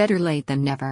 Better late than never.